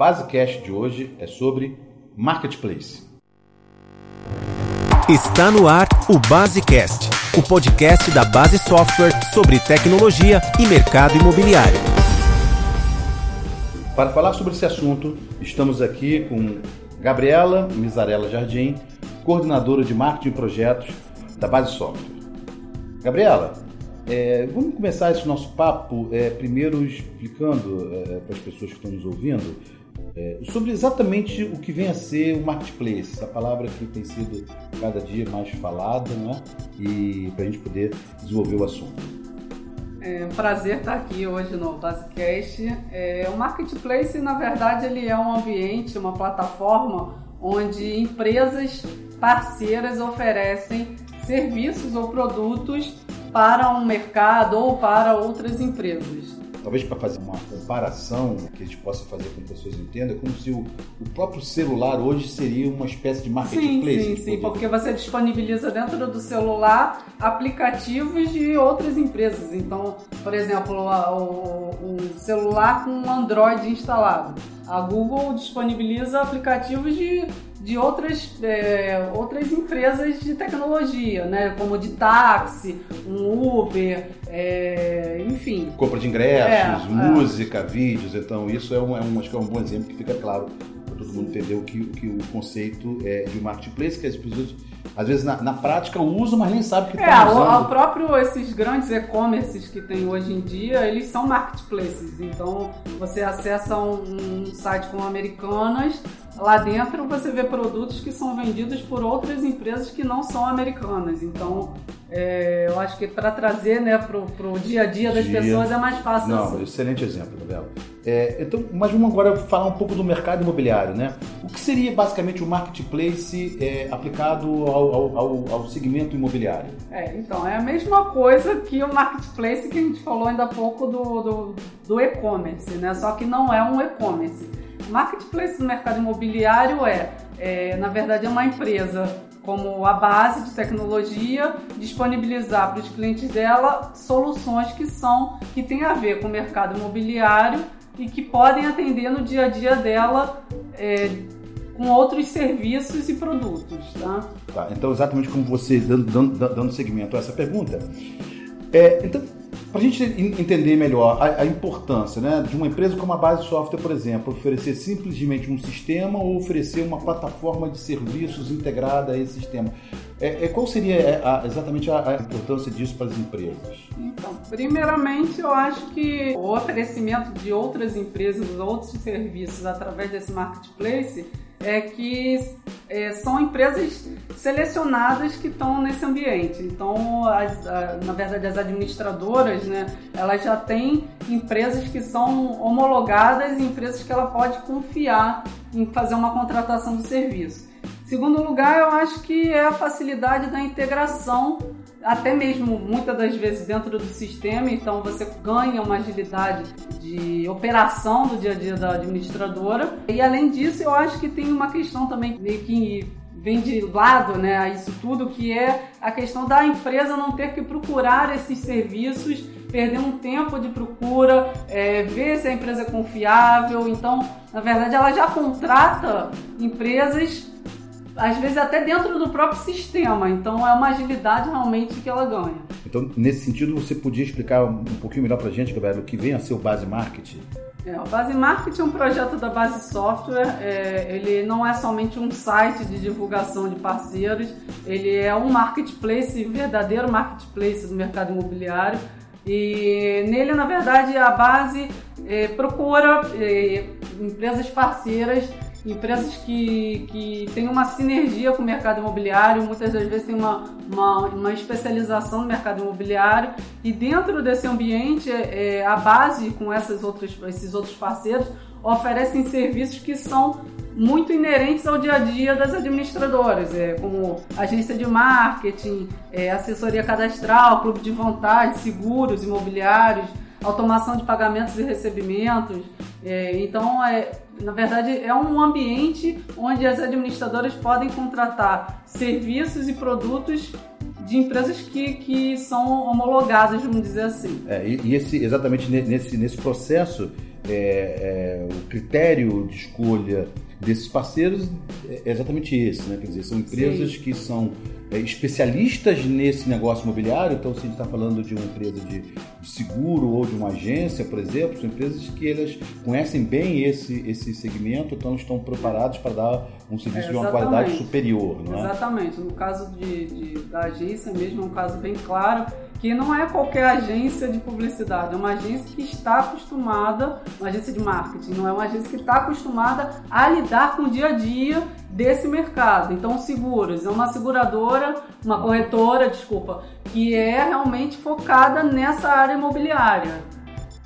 Basecast de hoje é sobre Marketplace. Está no ar o Basecast, o podcast da Base Software sobre tecnologia e mercado imobiliário. Para falar sobre esse assunto, estamos aqui com Gabriela Mizarella Jardim, coordenadora de marketing e projetos da Base Software. Gabriela, é, vamos começar esse nosso papo é, primeiro explicando é, para as pessoas que estão nos ouvindo é, sobre exatamente o que vem a ser o marketplace, essa palavra que tem sido cada dia mais falada, né? E para a gente poder desenvolver o assunto. É um prazer estar aqui hoje no Basecast. É, o marketplace, na verdade, ele é um ambiente, uma plataforma onde empresas parceiras oferecem serviços ou produtos para um mercado ou para outras empresas. Talvez para fazer uma comparação que a gente possa fazer com que as pessoas entendam, é como se o, o próprio celular hoje seria uma espécie de marketplace. Sim, sim, sim, porque você disponibiliza dentro do celular aplicativos de outras empresas. Então, por exemplo, o, o celular com Android instalado. A Google disponibiliza aplicativos de de outras, é, outras empresas de tecnologia, né? Como de táxi, um Uber, é, enfim. Compra de ingressos, é, música, é. vídeos. Então, isso é um, é um, acho que é um bom exemplo que fica claro para todo mundo entender o que, que o conceito é de marketplace, que as pessoas às vezes na, na prática usam, mas nem sabem que está é, usando. É, o próprio esses grandes e-commerces que tem hoje em dia, eles são marketplaces. Então, você acessa um, um site com americanas, lá dentro você vê produtos que são vendidos por outras empresas que não são americanas. Então, é, eu acho que para trazer né, para o dia a dia das dia. pessoas é mais fácil. Não, assim. excelente exemplo, Gabriela. É, então, mas vamos agora falar um pouco do mercado imobiliário, né? O que seria basicamente o marketplace é, aplicado ao, ao, ao, segmento imobiliário? É, então, é a mesma coisa que o marketplace que a gente falou ainda há pouco do, do, do e-commerce, né? Só que não é um e-commerce. Marketplace no mercado imobiliário é, é, na verdade, é uma empresa como a base de tecnologia disponibilizar para os clientes dela soluções que são que têm a ver com o mercado imobiliário e que podem atender no dia a dia dela é, com outros serviços e produtos, tá? tá então exatamente como você dando, dando, dando segmento a essa pergunta, é, então para a gente entender melhor a, a, importância né, de uma empresa como a Base Software, por exemplo, oferecer simplesmente um sistema ou oferecer uma plataforma de serviços integrada a esse sistema, é, é qual seria é, a, exatamente a, a, importância disso para as empresas? Então, primeiramente, eu acho que o oferecimento de outras empresas, outros serviços através desse marketplace é que é, são empresas selecionadas que estão nesse ambiente. Então, as, a, na verdade, as administradoras, né, elas já têm empresas que são homologadas e empresas que ela pode confiar em fazer uma contratação do serviço. Segundo lugar, eu acho que é a facilidade da integração, até mesmo muitas das vezes dentro do sistema, então você ganha uma agilidade de operação do dia a dia da administradora. E além disso, eu acho que tem uma questão também meio que vem de lado né, isso tudo, que é a questão da empresa não ter que procurar esses serviços, perder um tempo de procura, é, ver se a empresa é confiável. Então, na verdade, ela já contrata empresas às vezes até dentro do próprio sistema. Então é uma agilidade realmente que ela ganha. Então, nesse sentido, você podia explicar um pouquinho melhor para a gente, Gabriel, o que vem a ser o Base Marketing? É, o Base Marketing é um projeto da Base Software. É, ele não é somente um site de divulgação de parceiros, ele é um marketplace, verdadeiro marketplace do mercado imobiliário. E nele, na verdade, a base é, procura é, empresas parceiras empresas que, que têm uma sinergia com o mercado imobiliário, muitas das vezes tem uma, uma, uma especialização no mercado imobiliário e dentro desse ambiente é, a base com essas outras, esses outros parceiros oferecem serviços que são muito inerentes ao dia a dia das administradoras, é, como agência de marketing, é, assessoria cadastral, clube de vontade, seguros imobiliários, automação de pagamentos e recebimentos. É, então, é, na verdade, é um ambiente onde as administradoras podem contratar serviços e produtos de empresas que, que são homologadas, vamos dizer assim. É, e, esse, exatamente nesse, nesse processo, é, é, o critério de escolha desses parceiros é exatamente esse, né? Quer dizer, são empresas Sim. que são é, especialistas nesse negócio imobiliário. Então, se a gente está falando de uma empresa de, de, seguro ou de uma agência, por exemplo, são empresas que elas conhecem bem esse, esse segmento, então estão preparados para dar um serviço é, de uma qualidade superior, não é? Exatamente. No caso de, de, da agência mesmo, é um caso bem claro que não é qualquer agência de publicidade, é uma agência que está acostumada, uma agência de marketing, não é uma agência que está acostumada a lidar com o dia a dia desse mercado. Então, seguros é uma seguradora, uma corretora, desculpa, que é realmente focada nessa área imobiliária.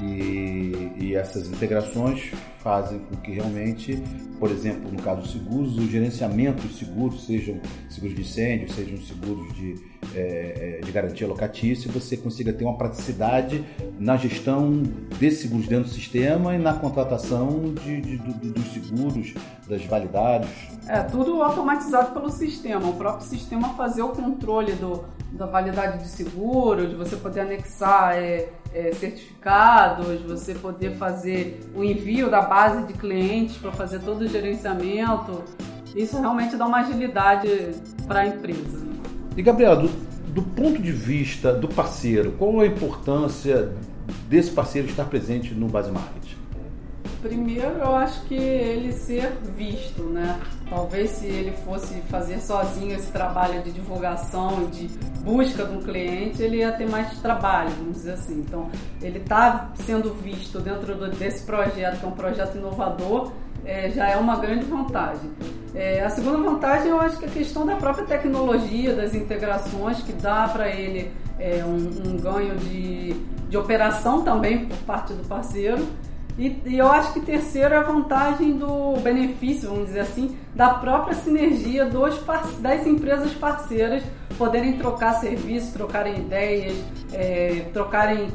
E, e essas integrações fazem com que realmente, por exemplo, no caso dos seguros, o gerenciamento dos seguros, sejam seguros de incêndio, sejam seguros de, é, de garantia locatícia, você consiga ter uma praticidade na gestão desses seguros dentro do sistema e na contratação de, de, de, dos seguros, das validades. É, tudo automatizado pelo sistema. O próprio sistema fazer o controle do, da validade de seguro, de você poder anexar é, é, certificados, você poder fazer o envio da base de clientes para fazer todo o gerenciamento. Isso realmente dá uma agilidade para a empresa. E Gabriela, do, do ponto de vista do parceiro, qual a importância desse parceiro estar presente no Base Marketing? Primeiro, eu acho que ele ser visto, né? Talvez se ele fosse fazer sozinho esse trabalho de divulgação e de busca um cliente, ele ia ter mais trabalho, vamos dizer assim. Então, ele está sendo visto dentro desse projeto, que é um projeto inovador, é, já é uma grande vantagem. É, a segunda vantagem, eu acho que é a questão da própria tecnologia, das integrações, que dá para ele é, um, um ganho de, de operação também por parte do parceiro. E, e, eu acho que terceiro é a vantagem do benefício, vamos dizer assim, da própria sinergia dos, das empresas parceiras poderem trocar serviços, trocarem ideias, é, trocarem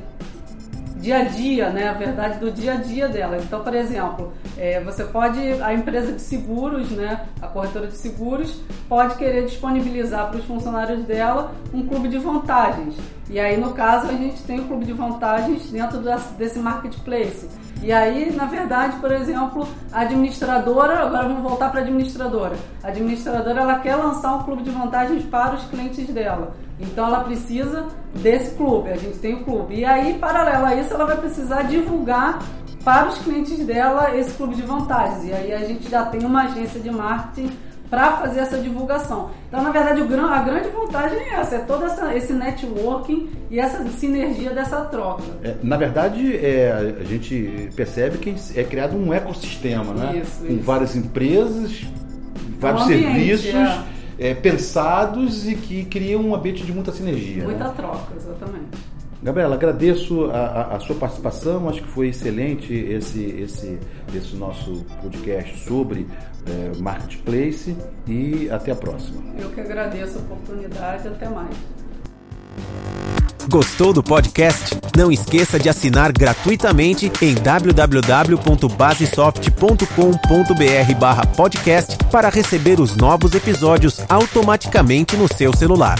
dia a dia, né? A verdade do dia a dia delas. Então, por exemplo, é, você pode, a empresa de seguros, né? A corretora de seguros pode querer disponibilizar para os funcionários dela um clube de vantagens. E aí, no caso, a gente tem o clube de vantagens dentro desse marketplace. E aí, na verdade, por exemplo, a administradora, agora vamos voltar para a administradora. A administradora ela quer lançar um clube de vantagens para os clientes dela. Então ela precisa desse clube, a gente tem o clube. E aí, paralelo a isso, ela vai precisar divulgar para os clientes dela esse clube de vantagens. E aí a gente já tem uma agência de marketing para fazer essa divulgação. Então, na verdade, a grande vantagem é essa, é todo essa, esse networking e essa sinergia dessa troca. É, na verdade, é, a gente percebe que é criado um ecossistema, né? Isso, Com isso. várias empresas, vários um ambiente, serviços. É. É, pensados e que criam um ambiente de muita sinergia. Muita né? troca, exatamente. Gabriela, agradeço a, a, a, sua participação, acho que foi excelente esse, esse, esse nosso podcast sobre é, Marketplace e até a próxima. Eu que agradeço a oportunidade, até mais. Gostou do podcast? Não esqueça de assinar gratuitamente em www.basesoft.com.br/podcast para receber os novos episódios automaticamente no seu celular.